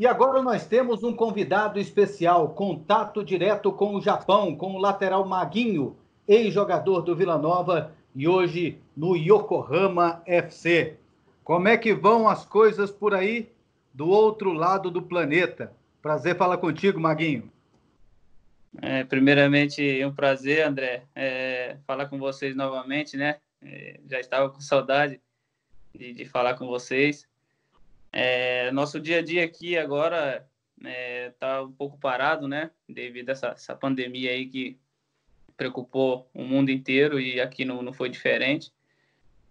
E agora nós temos um convidado especial, contato direto com o Japão, com o lateral Maguinho, ex-jogador do Vila Nova e hoje no Yokohama FC. Como é que vão as coisas por aí do outro lado do planeta? Prazer falar contigo, Maguinho. É, primeiramente, é um prazer, André, é, falar com vocês novamente, né? É, já estava com saudade de, de falar com vocês. É, nosso dia a dia aqui agora está é, um pouco parado, né? Devido a essa, essa, pandemia aí que preocupou o mundo inteiro e aqui não, não foi diferente.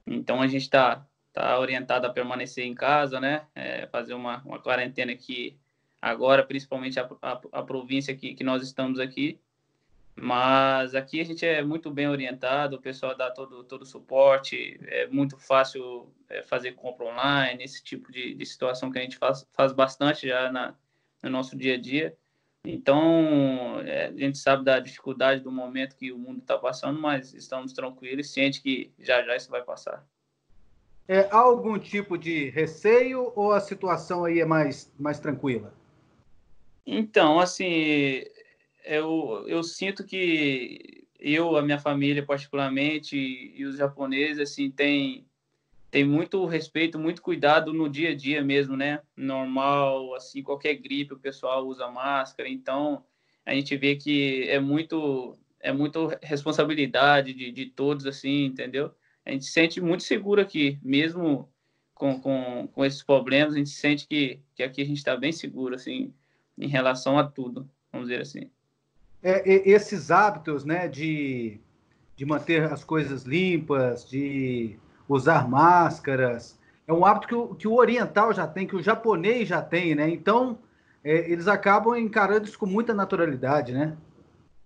Então a gente está tá orientado a permanecer em casa, né? É, fazer uma, uma quarentena aqui agora, principalmente a, a, a província que, que nós estamos aqui. Mas aqui a gente é muito bem orientado, o pessoal dá todo todo o suporte, é muito fácil é, fazer compra online, esse tipo de, de situação que a gente faz, faz bastante já na, no nosso dia a dia. Então, é, a gente sabe da dificuldade do momento que o mundo está passando, mas estamos tranquilos e ciente que já já isso vai passar. É, há algum tipo de receio ou a situação aí é mais, mais tranquila? Então, assim, eu, eu sinto que eu, a minha família particularmente, e os japoneses, assim, tem, tem muito respeito, muito cuidado no dia a dia mesmo, né? Normal, assim, qualquer gripe o pessoal usa máscara, então a gente vê que é muito é muito responsabilidade de, de todos, assim, entendeu? A gente se sente muito seguro aqui, mesmo com, com, com esses problemas, a gente sente que, que aqui a gente está bem seguro, assim, em relação a tudo, vamos dizer assim é, esses hábitos né, de, de manter as coisas limpas, de usar máscaras, é um hábito que o, que o oriental já tem, que o japonês já tem, né? Então, é, eles acabam encarando isso com muita naturalidade, né?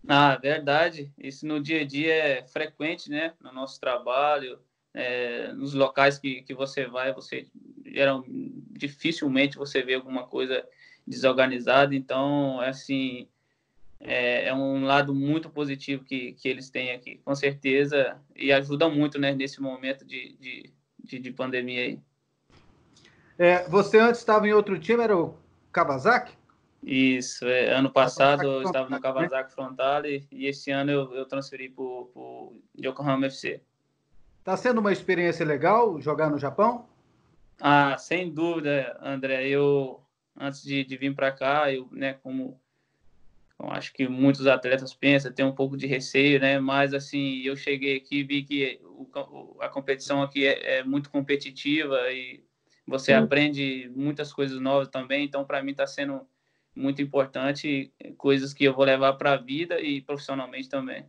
Ah, verdade. Isso no dia a dia é frequente, né? No nosso trabalho, é, nos locais que, que você vai, você geral, dificilmente você vê alguma coisa desorganizada. Então, é assim, é, é, um lado muito positivo que, que eles têm aqui, com certeza, e ajuda muito né, nesse momento de, de, de, de pandemia aí. É, você antes estava em outro time, era o Kawasaki? Isso, é, ano passado eu estava no Kawasaki Frontal e, e esse ano eu, eu transferi para o Yokohama FC. Está sendo uma experiência legal jogar no Japão? Ah, sem dúvida, André. Eu, antes de, de vir para cá, eu, né, como então, acho que muitos atletas pensam, tem um pouco de receio, né? Mas, assim, eu cheguei aqui e vi que o, a competição aqui é, é, muito competitiva e você Sim. aprende muitas coisas novas também. Então, para mim, está sendo muito importante, coisas que eu vou levar para a vida e profissionalmente também.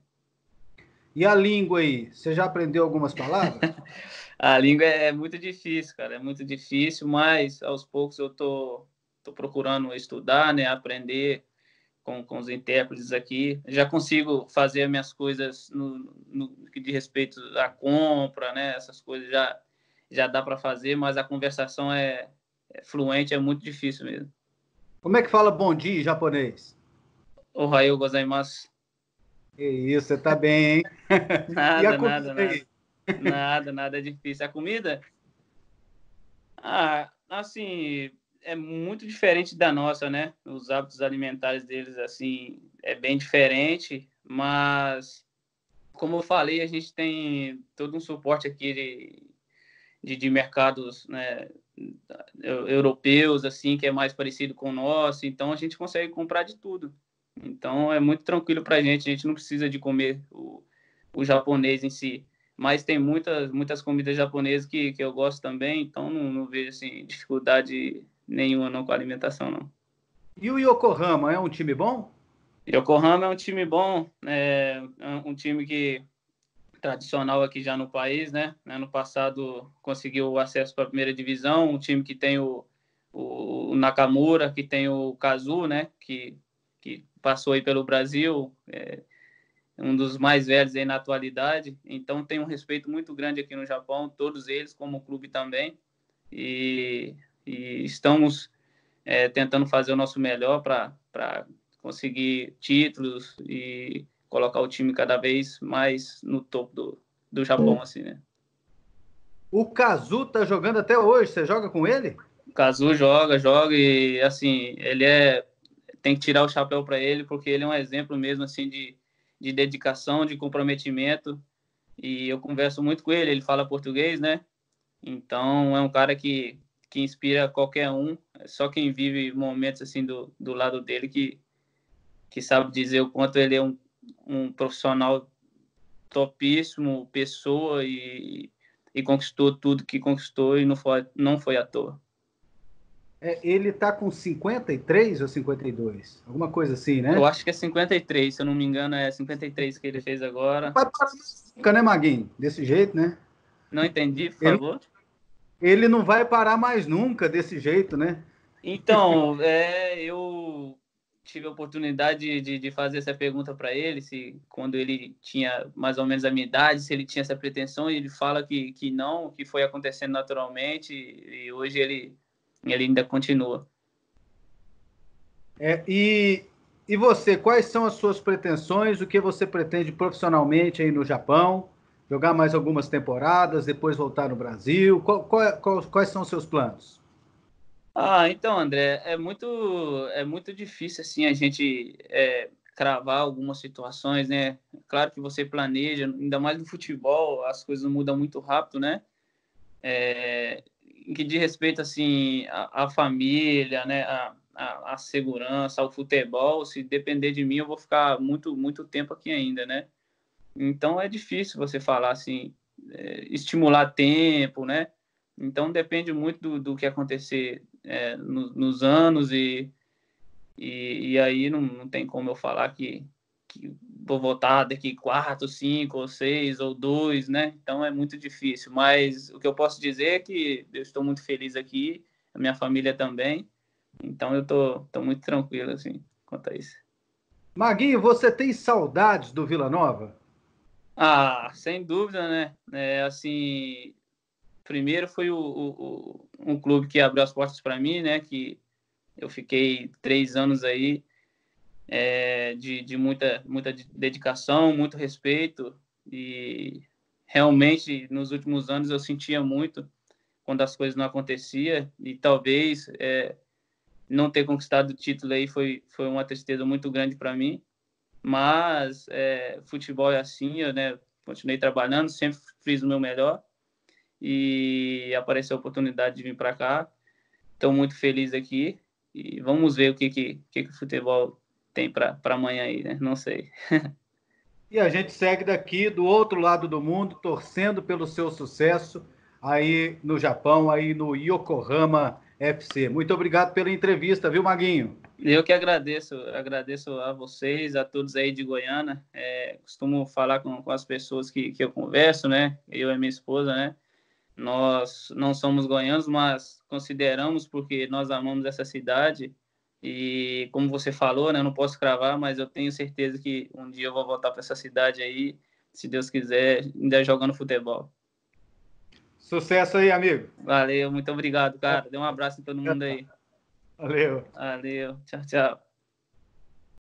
E a língua aí? Você já aprendeu algumas palavras? a língua é, muito difícil, cara. É muito difícil, mas aos poucos eu tô, tô procurando estudar, né? Aprender com, com os intérpretes aqui. Já consigo fazer as minhas coisas no, no que diz respeito à compra, né? Essas coisas já, já dá para fazer, mas a conversação é, é, fluente, é muito difícil mesmo. Como é que fala bom dia em japonês? Ohayou gozaimasu. Que isso, você tá bem, hein? nada, nada, nada. Nada, nada é difícil. A comida? Ah, assim, é muito diferente da nossa, né? Os hábitos alimentares deles, assim, é bem diferente, mas, como eu falei, a gente tem todo um suporte aqui de, de, de mercados né, europeus, assim, que é mais parecido com o nosso, então a gente consegue comprar de tudo. Então é muito tranquilo para a gente, a gente não precisa de comer o, o japonês em si mas tem muitas muitas comidas japonesas que, que eu gosto também, então não, não vejo assim, dificuldade nenhuma não com alimentação, não. E o Yokohama é um time bom? Yokohama é um time bom, é um time que tradicional aqui já no país, né? Ano passado conseguiu o acesso para a primeira divisão, um time que tem o, o Nakamura, que tem o Kazu, né? Que, que passou aí pelo Brasil, é um dos mais velhos aí na atualidade. Então tem um respeito muito grande aqui no Japão, todos eles, como clube também. E e estamos é, tentando fazer o nosso melhor para conseguir títulos e colocar o time cada vez mais no topo do, do Japão, assim, né? O Kazu tá jogando até hoje, você joga com ele? Cazu joga, joga e assim, ele é tem que tirar o chapéu para ele porque ele é um exemplo mesmo assim de, de dedicação, de comprometimento. E eu converso muito com ele, ele fala português, né? Então é um cara que que inspira qualquer um. É só quem vive momentos assim do, do lado dele que que sabe dizer o quanto ele é um, um profissional topíssimo, pessoa e, e conquistou tudo que conquistou e não foi, não foi à toa. É, ele tá com 53 ou 52? Alguma coisa assim, né? Eu acho que é 53, se eu não me engano, é 53 que ele fez agora. Vai parar nunca, né, Maguinho? Desse jeito, né? Não entendi, por ele, favor. Ele não vai parar mais nunca desse jeito, né? Então, é, eu tive a oportunidade de, de fazer essa pergunta para ele, se quando ele tinha mais ou menos a minha idade, se ele tinha essa pretensão, e ele fala que, que não, que foi acontecendo naturalmente, e hoje ele, ele ainda continua. É, e, e você, quais são as suas pretensões? O que você pretende profissionalmente aí no Japão? Jogar mais algumas temporadas, depois voltar no Brasil? Qual, qual, qual, quais são os seus planos? Ah, então, André, é muito, é muito difícil assim a gente é, cravar algumas situações, né? Claro que você planeja, ainda mais no futebol, as coisas mudam muito rápido, né? É, que diz respeito assim à, família, né? A, a, a, segurança, ao futebol, se depender de mim, eu vou ficar muito, muito tempo aqui ainda, né? Então é difícil você falar assim, é, estimular tempo, né? Então depende muito do, do que acontecer é, no, nos anos e, e, e, aí não, não tem como eu falar que, que vou votar daqui quatro, cinco ou seis ou dois, né? Então é muito difícil. Mas o que eu posso dizer é que eu estou muito feliz aqui, a minha família também. Então eu tô, tô muito tranquilo assim quanto a isso. Maguinho, você tem saudades do Vila Nova? Ah, sem dúvida, né? É, assim, primeiro foi o, o, um clube que abriu as portas para mim, né? Que eu fiquei três anos aí é, de, de muita, muita dedicação, muito respeito e realmente nos últimos anos eu sentia muito quando as coisas não aconteciam e talvez é, não ter conquistado o título aí foi, foi uma tristeza muito grande para mim, mas é, futebol é assim, eu né, continuei trabalhando, sempre fiz o meu melhor e apareceu a oportunidade de vir para cá. Estou muito feliz aqui e vamos ver o que, que, que, que o futebol tem para amanhã aí, né? Não sei. e a gente segue daqui do outro lado do mundo, torcendo pelo seu sucesso aí no Japão, aí no Yokohama FC. Muito obrigado pela entrevista, viu, Maguinho? Eu que agradeço, agradeço a vocês, a todos aí de Goiânia. É, costumo falar com, com as pessoas que, que eu converso, né? Eu e minha esposa, né? Nós não somos goianos, mas consideramos porque nós amamos essa cidade e como você falou, né, não posso cravar, mas eu tenho certeza que um dia eu vou voltar para essa cidade aí, se Deus quiser, ainda jogando futebol. Sucesso aí, amigo. Valeu, muito obrigado, cara. Dê um abraço em todo mundo aí. Valeu. Valeu. Tchau, tchau.